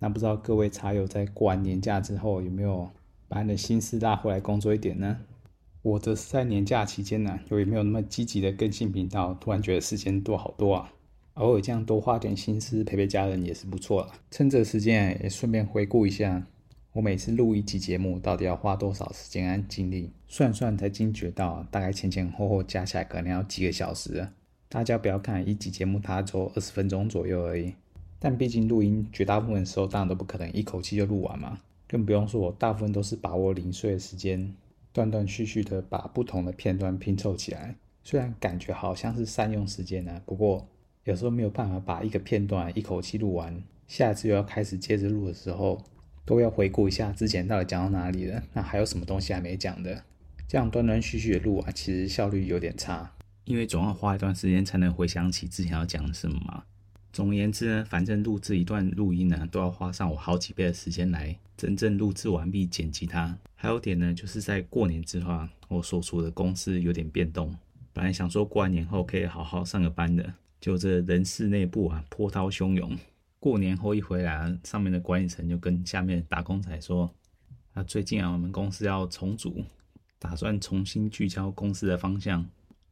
那不知道各位茶友在过完年假之后有没有把你的心思拉回来工作一点呢？我则是在年假期间呢，由于没有那么积极的更新频道，突然觉得时间多好多啊！偶尔这样多花点心思陪陪家人也是不错啦。趁这时间也顺便回顾一下，我每次录一集节目到底要花多少时间和精力，算算才惊觉到，大概前前后后加起来可能要几个小时。大家不要看一集节目，它只有二十分钟左右而已。但毕竟录音绝大部分时候当然都不可能一口气就录完嘛，更不用说我大部分都是把握零碎的时间，断断续续的把不同的片段拼凑起来。虽然感觉好像是善用时间呢、啊，不过有时候没有办法把一个片段一口气录完，下一次又要开始接着录的时候，都要回顾一下之前到底讲到哪里了，那还有什么东西还没讲的，这样断断续续的录啊，其实效率有点差，因为总要花一段时间才能回想起之前要讲什么嘛。总而言之呢，反正录制一段录音呢，都要花上我好几倍的时间来真正录制完毕、剪辑它。还有点呢，就是在过年之后啊，我所处的公司有点变动。本来想说过完年后可以好好上个班的，就这人事内部啊波涛汹涌。过年后一回来，上面的管理层就跟下面打工仔说：“啊，最近啊，我们公司要重组，打算重新聚焦公司的方向。”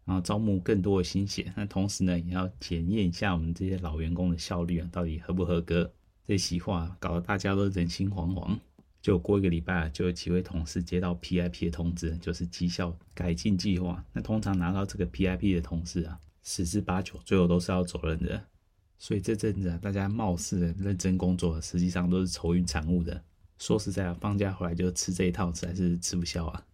然后招募更多的新血，那同时呢，也要检验一下我们这些老员工的效率啊，到底合不合格？这席话搞得大家都人心惶惶。就过一个礼拜啊，就有几位同事接到 PIP 的通知，就是绩效改进计划。那通常拿到这个 PIP 的同事啊，十之八九最后都是要走人的。所以这阵子啊，大家貌似认真工作，实际上都是愁云惨雾的。说实在啊，放假回来就吃这一套，实在是吃不消啊。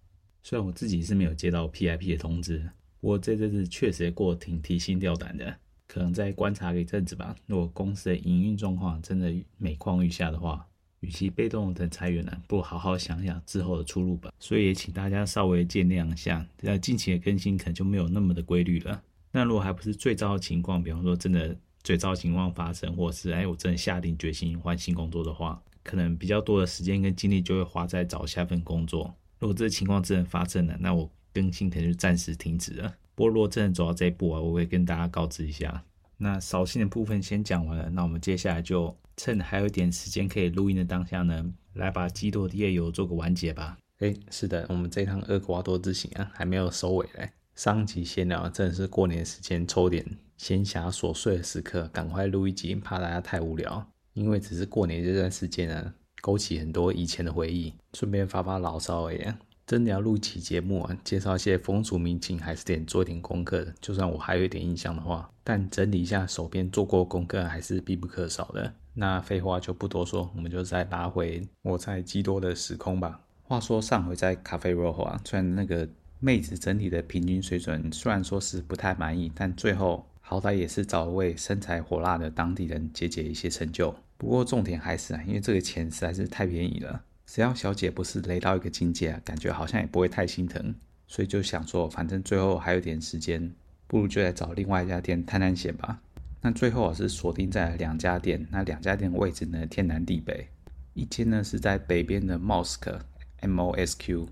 虽然我自己是没有接到 PIP 的通知。我这阵子确实过得挺提心吊胆的，可能再观察一阵子吧。如果公司的营运状况真的每况愈下的话，与其被动等裁员呢，不如好好想想之后的出路吧。所以也请大家稍微见谅一下，那近期的更新可能就没有那么的规律了。那如果还不是最糟的情况，比方说真的最糟的情况发生，或是哎我真的下定决心换新工作的话，可能比较多的时间跟精力就会花在找下份工作。如果这情况真的发生了，那我。更新可能就暂时停止了。不过如果真的走到这一步啊，我会跟大家告知一下。那扫兴的部分先讲完了，那我们接下来就趁还有一点时间可以录音的当下呢，来把基多的夜游做个完结吧。哎，是的，我们这趟厄瓜多之行啊，还没有收尾嘞。上集闲聊真的是过年时间抽点闲暇琐碎的时刻，赶快录一集，怕大家太无聊。因为只是过年这段时间呢，勾起很多以前的回忆，顺便发发牢骚而已。真的要录期节目啊，介绍一些风俗民情，还是得做一点功课的。就算我还有一点印象的话，但整理一下手边做过功课还是必不可少的。那废话就不多说，我们就再拉回我在基多的时空吧。话说上回在咖啡 Rojo 啊，虽然那个妹子整体的平均水准虽然说是不太满意，但最后好歹也是找一位身材火辣的当地人解解一些成就。不过重点还是啊，因为这个钱实在是太便宜了。只要小姐不是雷到一个境界啊，感觉好像也不会太心疼，所以就想说，反正最后还有点时间，不如就来找另外一家店探探险吧。那最后我是锁定在两家店，那两家店位置呢，天南地北，一间呢是在北边的 Mosque M O S Q，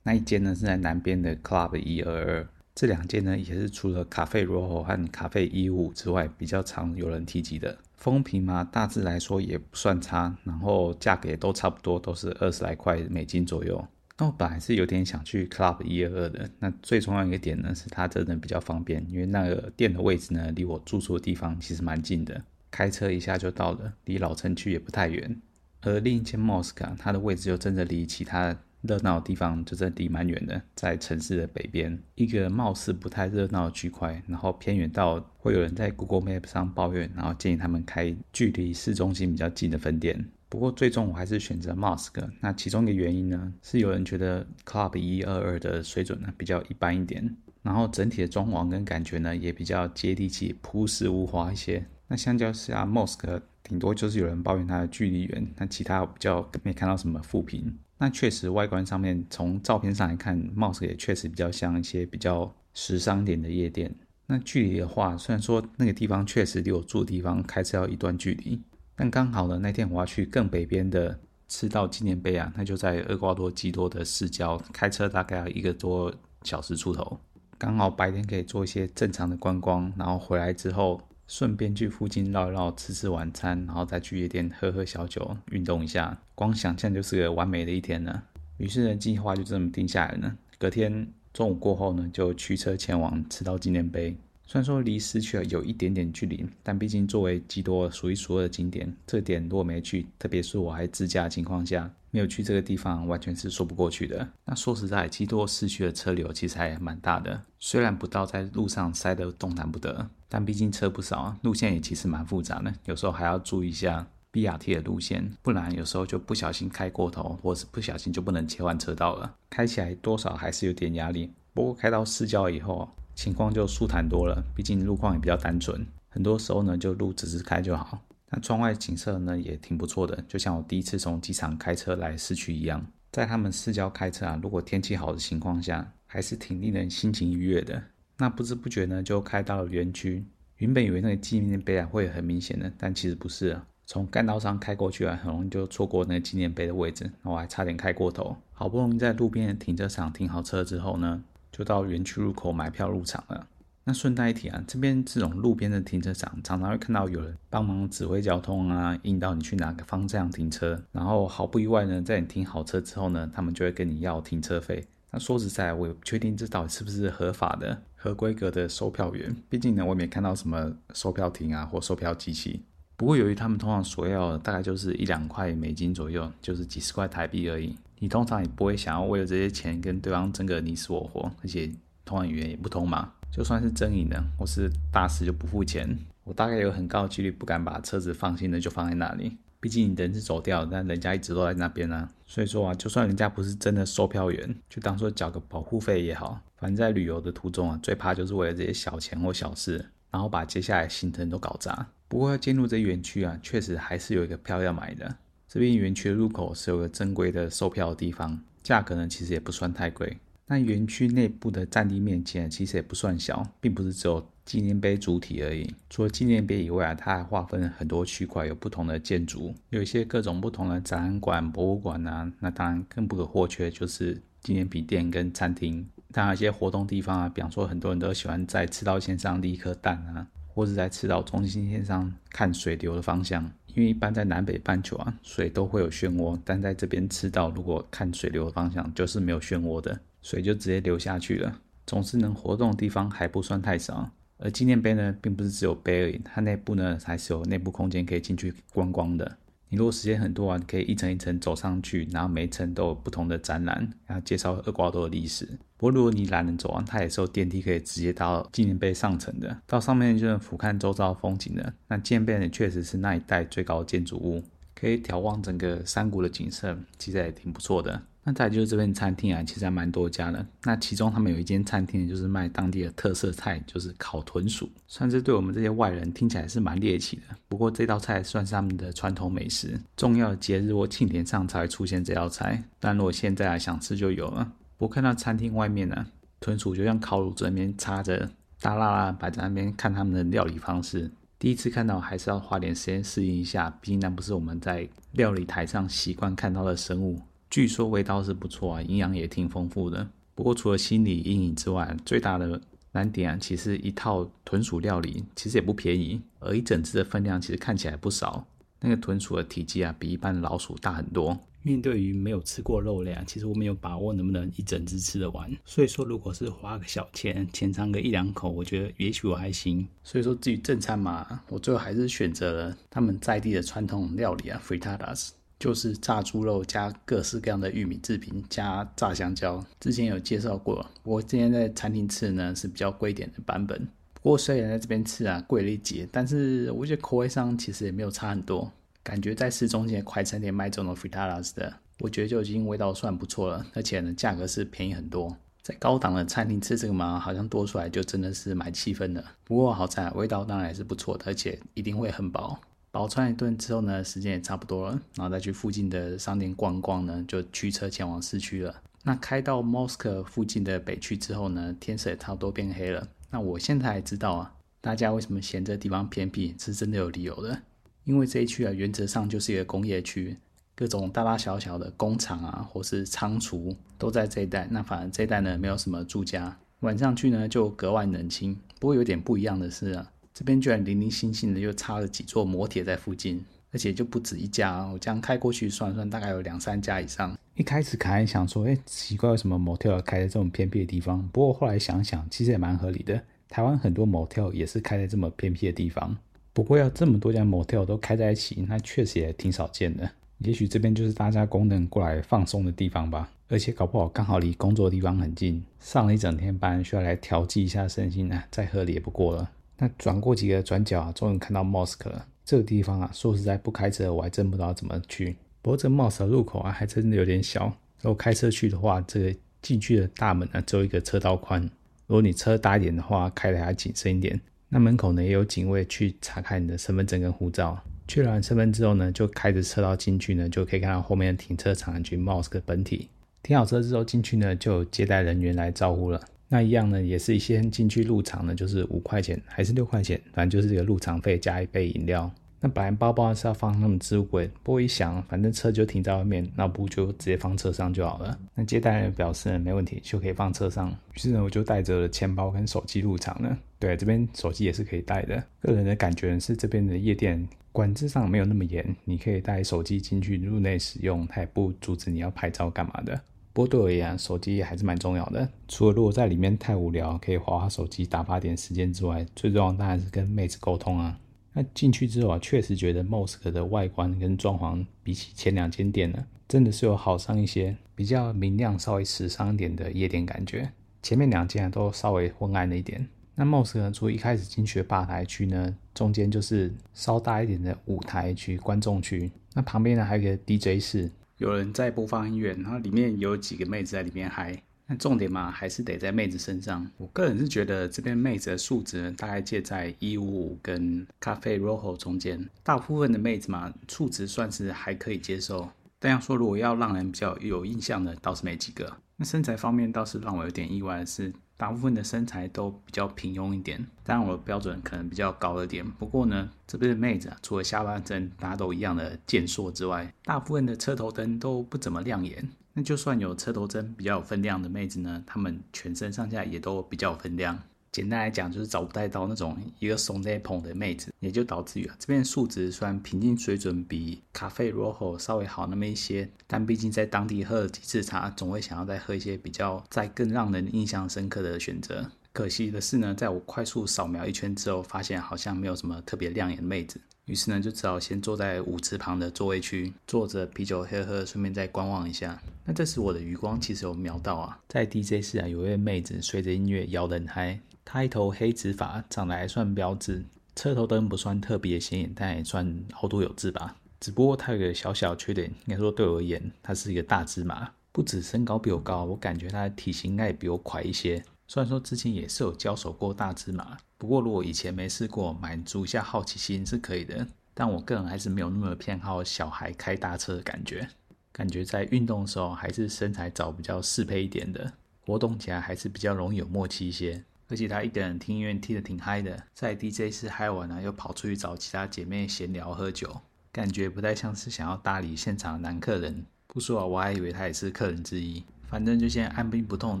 那一间呢是在南边的 Club 一二二。这两间呢也是除了咖啡罗和咖啡一五之外，比较常有人提及的。风评嘛，大致来说也不算差，然后价格也都差不多，都是二十来块美金左右。那我本来是有点想去 Club 一二二的，那最重要一个点呢，是它真的比较方便，因为那个店的位置呢，离我住宿的地方其实蛮近的，开车一下就到了，离老城区也不太远。而另一间 Mosque 啊，它的位置就真的离其他热闹的地方就真的离蛮远的，在城市的北边，一个貌似不太热闹的区块，然后偏远到会有人在 Google Map 上抱怨，然后建议他们开距离市中心比较近的分店。不过最终我还是选择 Mosk。那其中一个原因呢，是有人觉得 Club 一二二的水准呢比较一般一点，然后整体的装潢跟感觉呢也比较接地气、朴实无华一些。那相较下，Mosk 顶多就是有人抱怨它的距离远，那其他比较没看到什么负评。那确实，外观上面从照片上来看，Mosque 也确实比较像一些比较时尚点的夜店。那距离的话，虽然说那个地方确实离我住的地方开车要一段距离，但刚好呢，那天我要去更北边的赤道纪念碑啊，那就在厄瓜多基多的市郊，开车大概要一个多小时出头，刚好白天可以做一些正常的观光，然后回来之后。顺便去附近绕一绕，吃吃晚餐，然后再去夜店喝喝小酒，运动一下。光想象就是个完美的一天呢。于是呢，计划就这么定下来了。隔天中午过后呢，就驱车前往赤道纪念碑。虽然说离市区有一点点距离，但毕竟作为基多数一数二的景点，这点如果没去，特别是我还自驾的情况下，没有去这个地方，完全是说不过去的。那说实在，基多市区的车流其实还蛮大的，虽然不到在路上塞得动弹不得，但毕竟车不少，路线也其实蛮复杂的，有时候还要注意一下 BRT 的路线，不然有时候就不小心开过头，或是不小心就不能切换车道了，开起来多少还是有点压力。不过开到市郊以后，情况就舒坦多了，毕竟路况也比较单纯，很多时候呢就路直直开就好。那窗外景色呢也挺不错的，就像我第一次从机场开车来市区一样。在他们市郊开车啊，如果天气好的情况下，还是挺令人心情愉悦的。那不知不觉呢就开到了园区，原本以为那个纪念碑啊会很明显的，但其实不是啊。从干道上开过去啊，很容易就错过那个纪念碑的位置，我还差点开过头。好不容易在路边的停车场停好车之后呢，就到园区入口买票入场了。那顺带一提啊，这边这种路边的停车场，常常会看到有人帮忙指挥交通啊，引导你去哪个方向停车。然后毫不意外呢，在你停好车之后呢，他们就会跟你要停车费。那说实在，我也不确定这到底是不是合法的、合规格的售票员。毕竟呢，我也没看到什么售票亭啊或售票机器。不过由于他们通常所要的大概就是一两块美金左右，就是几十块台币而已。你通常也不会想要为了这些钱跟对方争个你死我活，而且通常语言也不通嘛。就算是争赢了，或是大师就不付钱，我大概有很高的几率不敢把车子放心的就放在那里。毕竟你人是走掉，但人家一直都在那边啊。所以说啊，就算人家不是真的售票员，就当做缴个保护费也好。反正在旅游的途中啊，最怕就是为了这些小钱或小事，然后把接下来行程都搞砸。不过要进入这园区啊，确实还是有一个票要买的。这边园区的入口是有个正规的售票的地方，价格呢其实也不算太贵。那园区内部的占地面积，其实也不算小，并不是只有纪念碑主体而已。除了纪念碑以外啊，它还划分了很多区块，有不同的建筑，有一些各种不同的展览馆、博物馆啊。那当然更不可或缺就是纪念品店跟餐厅。当然，一些活动地方啊，比方说很多人都喜欢在赤道线上立一颗蛋啊，或是在赤道中心线上看水流的方向。因为一般在南北半球啊，水都会有漩涡，但在这边赤道，如果看水流的方向，就是没有漩涡的，水就直接流下去了。总之能活动的地方还不算太少。而纪念碑呢，并不是只有碑而已，它内部呢还是有内部空间可以进去观光的。你如果时间很多啊，你可以一层一层走上去，然后每一层都有不同的展览，然后介绍厄瓜多的历史。不过如果你懒得走啊，它也是有电梯可以直接到纪念碑上层的，到上面就能俯瞰周遭风景的。那纪念碑呢，确实是那一带最高的建筑物，可以眺望整个山谷的景色，其实也挺不错的。那再就是这边餐厅啊，其实还蛮多家的。那其中他们有一间餐厅，就是卖当地的特色菜，就是烤豚鼠。算是对我们这些外人听起来是蛮猎奇的。不过这道菜算是他们的传统美食，重要的节日或庆典上才会出现这道菜。但如果现在想吃就有了。不过看到餐厅外面呢、豚鼠就像烤乳这边插着，大剌剌摆在那边看他们的料理方式。第一次看到还是要花点时间适应一下，毕竟那不是我们在料理台上习惯看到的生物。据说味道是不错啊，营养也挺丰富的。不过除了心理阴影之外，最大的难点啊，其实一套豚鼠料理其实也不便宜，而一整只的分量其实看起来不少。那个豚鼠的体积啊，比一般老鼠大很多。面对于没有吃过肉类啊，其实我没有把握能不能一整只吃得完。所以说，如果是花个小钱，浅尝个一两口，我觉得也许我还行。所以说，至于正餐嘛，我最后还是选择了他们在地的传统料理啊，fritadas。就是炸猪肉加各式各样的玉米制品加炸香蕉。之前有介绍过，我之前在餐厅吃呢是比较贵一点的版本。不过虽然在这边吃啊贵了一截，但是我觉得口味上其实也没有差很多。感觉在市中心的快餐店卖这种 frittatas 的，我觉得就已经味道算不错了，而且呢价格是便宜很多。在高档的餐厅吃这个嘛，好像多出来就真的是蛮气氛的。不过好在味道当然还是不错的，而且一定会很饱。饱餐一顿之后呢，时间也差不多了，然后再去附近的商店逛逛呢，就驱车前往市区了。那开到 Mosque 附近的北区之后呢，天色也差不多变黑了。那我现在才知道啊，大家为什么嫌这地方偏僻，是真的有理由的。因为这一区啊，原则上就是一个工业区，各种大大小小的工厂啊，或是仓储都在这一带。那反而这一带呢，没有什么住家，晚上去呢就格外冷清。不过有点不一样的是啊，这边居然零零星星的又插了几座摩铁在附近，而且就不止一家。我这样开过去算算，大概有两三家以上。一开始凯恩想说，哎，奇怪，为什么 motel 开在这种偏僻的地方？不过后来想想，其实也蛮合理的。台湾很多 motel 也是开在这么偏僻的地方。不过要这么多家 motel 都开在一起，那确实也挺少见的。也许这边就是大家工人过来放松的地方吧。而且搞不好刚好离工作的地方很近，上了一整天班，需要来调剂一下身心啊，再合理也不过了。那转过几个转角啊，终于看到 mosque 了。这个地方啊，说实在不开车我还真不知道怎么去。不过这 mosque 的入口啊，还真的有点小。如果开车去的话，这个进去的大门啊，只有一个车道宽。如果你车大一点的话，开的还谨慎一点。那门口呢，也有警卫去查看你的身份证跟护照。确认完身份之后呢，就开着车道进去呢，就可以看到后面的停车场及 mosque 本体。停好车之后进去呢，就有接待人员来招呼了。那一样呢，也是一些进去入场呢，就是五块钱还是六块钱，反正就是这个入场费加一杯饮料。那本来包包是要放那么置物柜，不过一想，反正车就停在外面，那不就直接放车上就好了。那接待人表示呢，没问题，就可以放车上。于是呢，我就带着钱包跟手机入场了。对，这边手机也是可以带的。个人的感觉是，这边的夜店管制上没有那么严，你可以带手机进去入内使用，它也不阻止你要拍照干嘛的。不过对我而言，手机还是蛮重要的。除了如果在里面太无聊，可以滑滑手机打发点时间之外，最重要当然是跟妹子沟通啊。那进去之后啊，确实觉得 Mosque 的外观跟装潢比起前两间店呢，真的是有好上一些，比较明亮、稍微时尚一点的夜店感觉。前面两间都稍微昏暗了一点。那 Mosque 呢，除了一开始进去吧台区呢，中间就是稍大一点的舞台区、观众区。那旁边呢，还有一个 DJ 室，有人在播放音乐，然后里面有几个妹子在里面嗨。那重点嘛，还是得在妹子身上。我个人是觉得这边妹子的数值，大概介在一五五跟咖啡 Rojo 中间。大部分的妹子嘛，数值算是还可以接受。但要说如果要让人比较有印象的，倒是没几个。那身材方面倒是让我有点意外的是，大部分的身材都比较平庸一点。当然我的标准可能比较高了点。不过呢，这边的妹子啊，除了下半身大家都一样的健硕之外，大部分的车头灯都不怎么亮眼。那就算有车头灯比较有分量的妹子呢，她们全身上下也都比较有分量。简单来讲，就是找不太到那种一个怂在捧的妹子，也就导致于啊，这边素质虽然平均水准比 Cafe Rojo 稍微好那么一些，但毕竟在当地喝了几次茶，总会想要再喝一些比较再更让人印象深刻的选择。可惜的是呢，在我快速扫描一圈之后，发现好像没有什么特别亮眼的妹子。于是呢，就只好先坐在舞池旁的座位区，坐着啤酒喝喝，顺便再观望一下。那这时我的余光其实有瞄到啊，在 DJ 室啊，有一位妹子随着音乐摇得很嗨。她一头黑直发，长得还算标致，车头灯不算特别显眼，但也算凹凸有致吧。只不过她有个小小缺点，应该说对我而言，她是一个大芝麻。不止身高比我高，我感觉他的体型应该也比我快一些。虽然说之前也是有交手过大芝麻，不过如果以前没试过，满足一下好奇心是可以的。但我个人还是没有那么偏好小孩开大车的感觉，感觉在运动的时候还是身材找比较适配一点的，活动起来还是比较容易有默契一些。而且他一个人听音乐听得挺嗨的，在 DJ 室嗨完了，又跑出去找其他姐妹闲聊喝酒，感觉不太像是想要搭理现场的男客人。不说啊，我还以为他也是客人之一。反正就先按兵不动，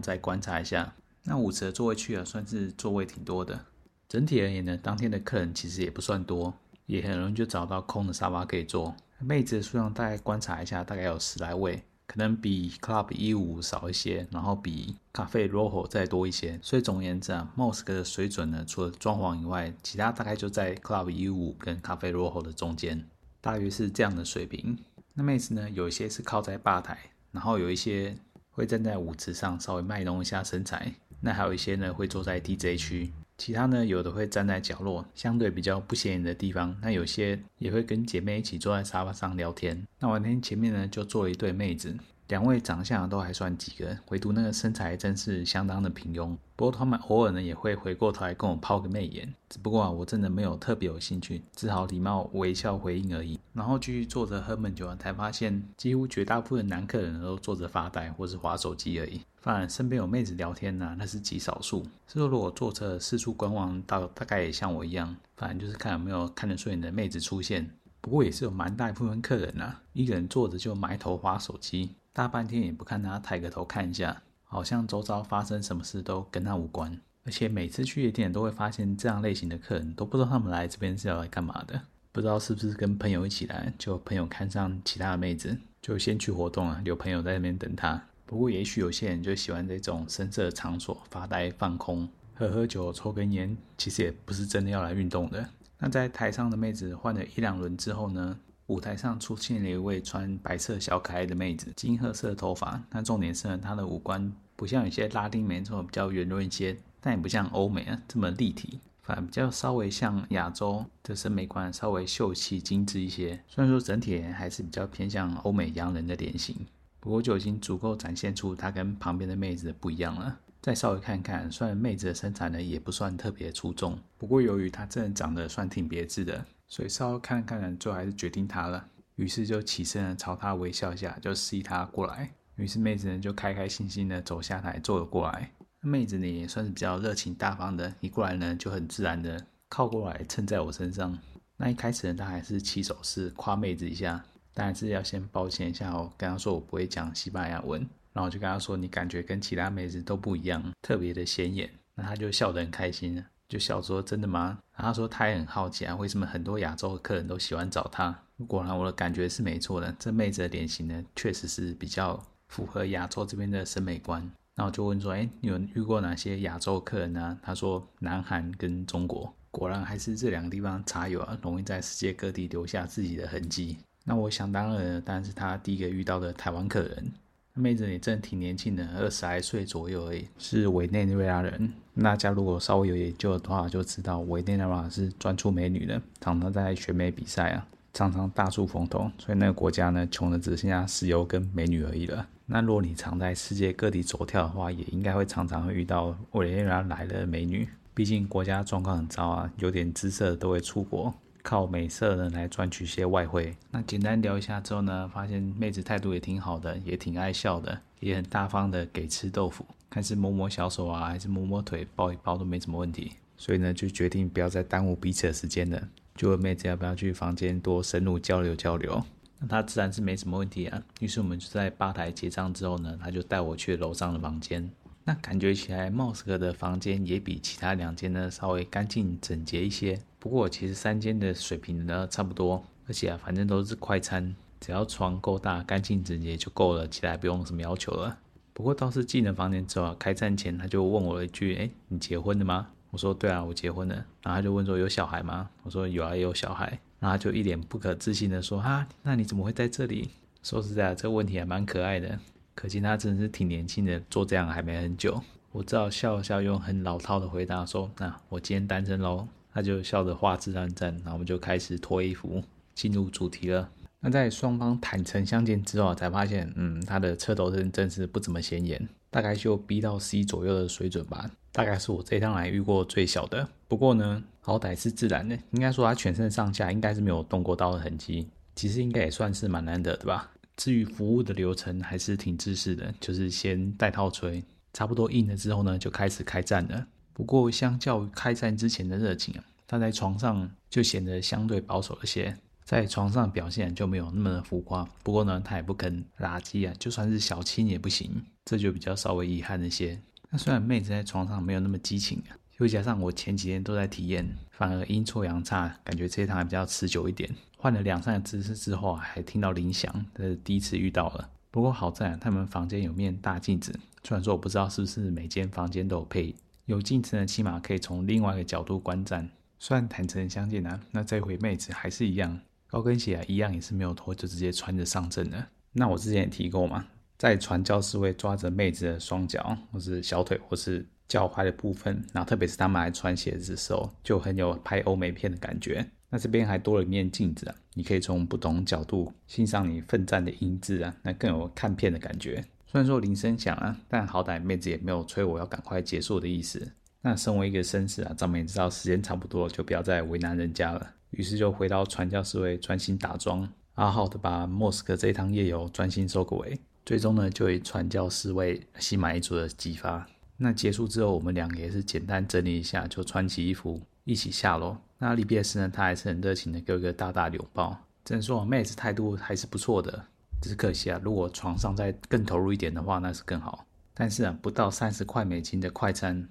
再观察一下。那舞池的座位区啊，算是座位挺多的。整体而言呢，当天的客人其实也不算多，也很容易就找到空的沙发可以坐。妹子的数量大概观察一下，大概有十来位，可能比 Club 155少一些，然后比 Cafe Rojo 再多一些。所以总而言之啊，Mosque 的水准呢，除了装潢以外，其他大概就在 Club 155跟 Cafe Rojo 的中间，大约是这样的水平。那妹子呢，有一些是靠在吧台，然后有一些会站在舞池上稍微卖弄一下身材。那还有一些呢会坐在 DJ 区，其他呢有的会站在角落，相对比较不显眼的地方。那有些也会跟姐妹一起坐在沙发上聊天。那我那天前面呢就坐了一对妹子。两位长相都还算及格，唯独那个身材真是相当的平庸。不过他们偶尔呢也会回过头来跟我抛个媚眼，只不过啊我真的没有特别有兴趣，只好礼貌微笑回应而已。然后继续坐着喝闷酒，才发现几乎绝大部分男客人都坐着发呆或是滑手机而已，反而身边有妹子聊天呢、那是极少数。是说如果坐车四处观望，大大概也像我一样，反正就是看有没有看得顺眼的妹子出现。不过也是有蛮大一部分客人啊，一个人坐着就埋头滑手机。大半天也不看他抬个头看一下，好像周遭发生什么事都跟他无关。而且每次去夜店都会发现这样类型的客人，都不知道他们来这边是要来干嘛的。不知道是不是跟朋友一起来，就朋友看上其他的妹子，就先去活动了，有朋友在那边等他。不过也许有些人就喜欢这种深色场所发呆放空，喝喝酒抽根烟，其实也不是真的要来运动的。那在台上的妹子换了一两轮之后呢，舞台上出现了一位穿白色小可爱的妹子，金褐色的头发。那重点是呢，她的五官不像有些拉丁美洲比较圆润一些，但也不像欧美啊这么立体，反而比较稍微像亚洲的审美观，稍微秀气精致一些。虽然说整体还是比较偏向欧美洋人的脸型，不过就已经足够展现出她跟旁边的妹子不一样了。再稍微看看，虽然妹子的身材呢也不算特别出众，不过由于她真的长得算挺别致的。所以稍微看看呢，最后还是决定他了。于是就起身，朝他微笑一下，就示意他过来。于是妹子呢就开开心心的走下台，坐了过来。妹子呢也算是比较热情大方的，一过来呢就很自然的靠过来蹭在我身上。那一开始呢，他还是起手势夸妹子一下，但还是要先抱歉一下哦，跟他说我不会讲西班牙文，然后就跟他说你感觉跟其他妹子都不一样，特别的显眼。那他就笑得很开心。就笑说：“真的吗？”然后他说他也很好奇啊，为什么很多亚洲的客人都喜欢找他？果然我的感觉是没错的，这妹子的脸型呢，确实是比较符合亚洲这边的审美观。然后就问说：“哎，你有遇过哪些亚洲客人呢？”他说：“南韩跟中国。”果然还是这两个地方茶友啊，容易在世界各地留下自己的痕迹。那我想当然，当然是他第一个遇到的台湾客人。妹子也真的挺年轻的，二十来岁左右而已，是委内瑞拉人。大家如果稍微有研究的话，就知道委内瑞拉是专出美女的，常常在选美比赛啊，常常大出风头。所以那个国家呢，穷的只剩下石油跟美女而已了。那如果你常在世界各地走跳的话，也应该会常常会遇到委内瑞拉来的美女。毕竟国家状况很糟啊，有点姿色都会出国。靠美色呢来赚取一些外汇。那简单聊一下之后呢，发现妹子态度也挺好的，也挺爱笑的，也很大方的给吃豆腐，看是摸摸小手啊，还是摸摸腿，抱一抱都没什么问题。所以呢，就决定不要再耽误彼此的时间了，就问妹子要不要去房间多深入交流交流。那她自然是没什么问题啊。于是我们就在吧台结账之后呢，她就带我去楼上的房间。那感觉起来，Mosk 的房间也比其他两间呢稍微干净整洁一些。不过其实三间的水平呢差不多，而且啊反正都是快餐，只要床够大、干净整洁就够了，其他不用什么要求了。不过倒是进了房间之后啊，开战前他就问我一句：“哎，你结婚了吗？”我说：“对啊，我结婚了。”然后他就问说：“有小孩吗？”我说：“有啊，有小孩。”然后他就一脸不可置信的说：“哈，那你怎么会在这里？”说实在，这个问题还蛮可爱的。可见他真的是挺年轻的，做这样还没很久。我只好笑了笑，用很老套的回答说：“那我今天单身喽。”他就笑得话枝乱颤，然后我们就开始脱衣服，进入主题了。那在双方坦诚相见之后，才发现，嗯，他的车头灯真是不怎么显眼，大概就 B 到 C 左右的水准吧，大概是我这趟来遇过最小的。不过呢，好歹是自然的，应该说他全身上下应该是没有动过刀的痕迹，其实应该也算是蛮难得的吧。至于服务的流程还是挺制式的，就是先带套吹，差不多硬了之后呢，就开始开战了。不过相较于开战之前的热情啊，他在床上就显得相对保守了些，在床上表现就没有那么的浮夸。不过呢，他也不肯垃圾啊，就算是小亲也不行，这就比较稍微遗憾一些。那虽然妹子在床上没有那么激情啊，又加上我前几天都在体验，反而阴错阳差，感觉这一趟还比较持久一点。换了两三个姿势之后啊，还听到铃响，这是第一次遇到了。不过好在他们房间有面大镜子，虽然说我不知道是不是每间房间都有配，有镜子呢，起码可以从另外一个角度观战。虽然坦诚相见啊，那这回妹子还是一样，高跟鞋啊一样也是没有脱就直接穿着上阵了。那我之前也提过嘛，在传教士会抓着妹子的双脚，或是小腿，或是脚踝的部分，然后特别是他们还穿鞋子的时候，就很有拍欧美片的感觉。那这边还多了一面镜子啊，你可以从不同角度欣赏你奋战的英姿啊，那更有看片的感觉。虽然说铃声响啊，但好歹妹子也没有催我要赶快结束的意思。那身为一个绅士啊，咱们也知道时间差不多，就不要再为难人家了。于是就回到传教士位专心打桩，好好的把莫斯科这一趟夜游专心收个尾。最终呢，就以传教士会心满意足的激发。那结束之后，我们两个也是简单整理一下，就穿起衣服一起下楼。那离别时呢，他还是很热情的给我一个大大的拥抱。只能说妹子态度还是不错的，只是可惜啊，如果床上再更投入一点的话，那是更好。但是啊，不到三十块美金的快餐，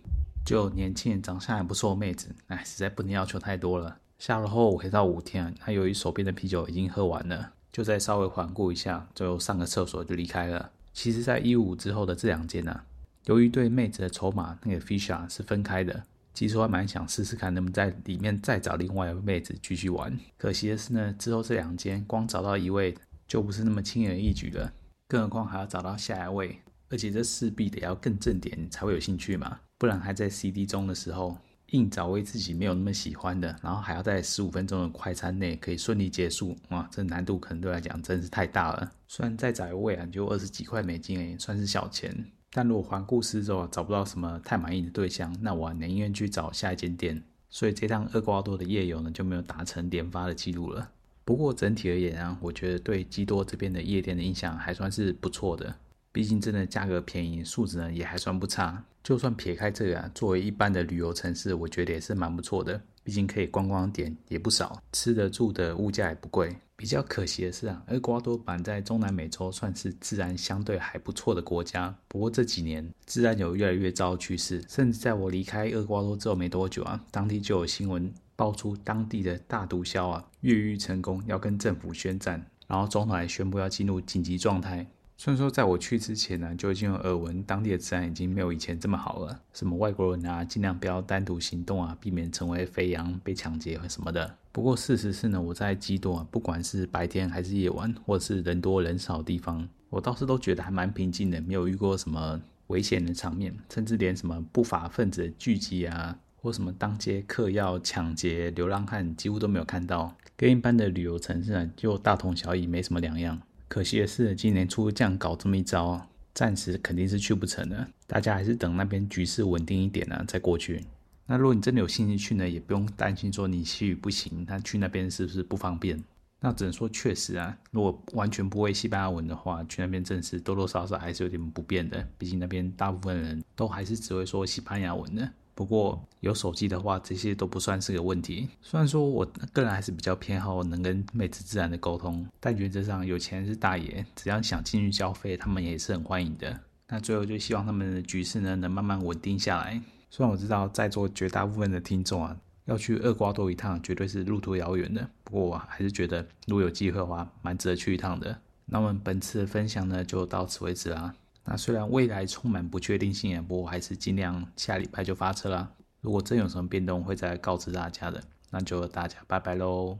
就年轻人、长相还不错的妹子，哎，实在不能要求太多了。下楼后回到舞厅，他由于手边的啤酒已经喝完了，就再稍微环顾一下，就上个厕所就离开了。其实，在一五之后的这两间呢，由于对妹子的筹码，那个 Fisher 是分开的。其实我还蛮想试试看，能不能在里面再找另外一位妹子继续玩。可惜的是呢，之后这两间光找到一位就不是那么轻而易举了，更何况还要找到下一位，而且这势必得要更正点才会有兴趣嘛，不然还在 CD 中的时候硬找位自己没有那么喜欢的，然后还要在十五分钟的快餐内可以顺利结束，哇，这难度可能对来讲真是太大了。虽然再找一位啊，就二十几块美金诶，算是小钱。但如果环顾四周找不到什么太满意的对象，那我宁愿去找下一间店。所以这趟厄瓜多的夜游呢，就没有达成连发的记录了。不过整体而言啊，我觉得对基多这边的夜店的印象还算是不错的。毕竟真的价格便宜，素质呢也还算不差。就算撇开这个啊，作为一般的旅游城市，我觉得也是蛮不错的。毕竟可以观光点也不少，吃的住的物价也不贵。比较可惜的是啊，厄瓜多版在中南美洲算是自然相对还不错的国家。不过这几年自然有越来越糟的趋势，甚至在我离开厄瓜多之后没多久啊，当地就有新闻爆出当地的大毒枭啊越狱成功，要跟政府宣战，然后总统还宣布要进入紧急状态。虽然说在我去之前呢，就已经有耳闻当地的治安已经没有以前这么好了，什么外国人啊，尽量不要单独行动啊，避免成为肥羊被抢劫什么的。不过事实是呢，我在基多啊，不管是白天还是夜晚，或者是人多人少的地方，我倒是都觉得还蛮平静的，没有遇过什么危险的场面，甚至连什么不法分子的聚集啊，或什么当街嗑药、抢劫、流浪汉，几乎都没有看到，跟一般的旅游城市呢，就大同小异，没什么两样。可惜的是，今年初这样搞这么一招，暂时肯定是去不成了。大家还是等那边局势稳定一点呢、啊，再过去。那如果你真的有兴趣去呢，也不用担心说你西语不行，那去那边是不是不方便？那只能说确实啊，如果完全不会西班牙文的话，去那边真是多多少少还是有点不便的。毕竟那边大部分人都还是只会说西班牙文的。不过有手机的话，这些都不算是个问题。虽然说我个人还是比较偏好能跟妹子自然的沟通，但原则上有钱是大爷，只要想进去消费，他们也是很欢迎的。那最后就希望他们的局势呢能慢慢稳定下来。虽然我知道在座绝大部分的听众啊，要去厄瓜多一趟绝对是路途遥远的，不过我还是觉得如果有机会的话，蛮值得去一趟的。那我们本次的分享呢就到此为止啦。那虽然未来充满不确定性啊，不过我还是尽量下礼拜就发车啦。如果真有什么变动，会再告知大家的。那就大家拜拜喽。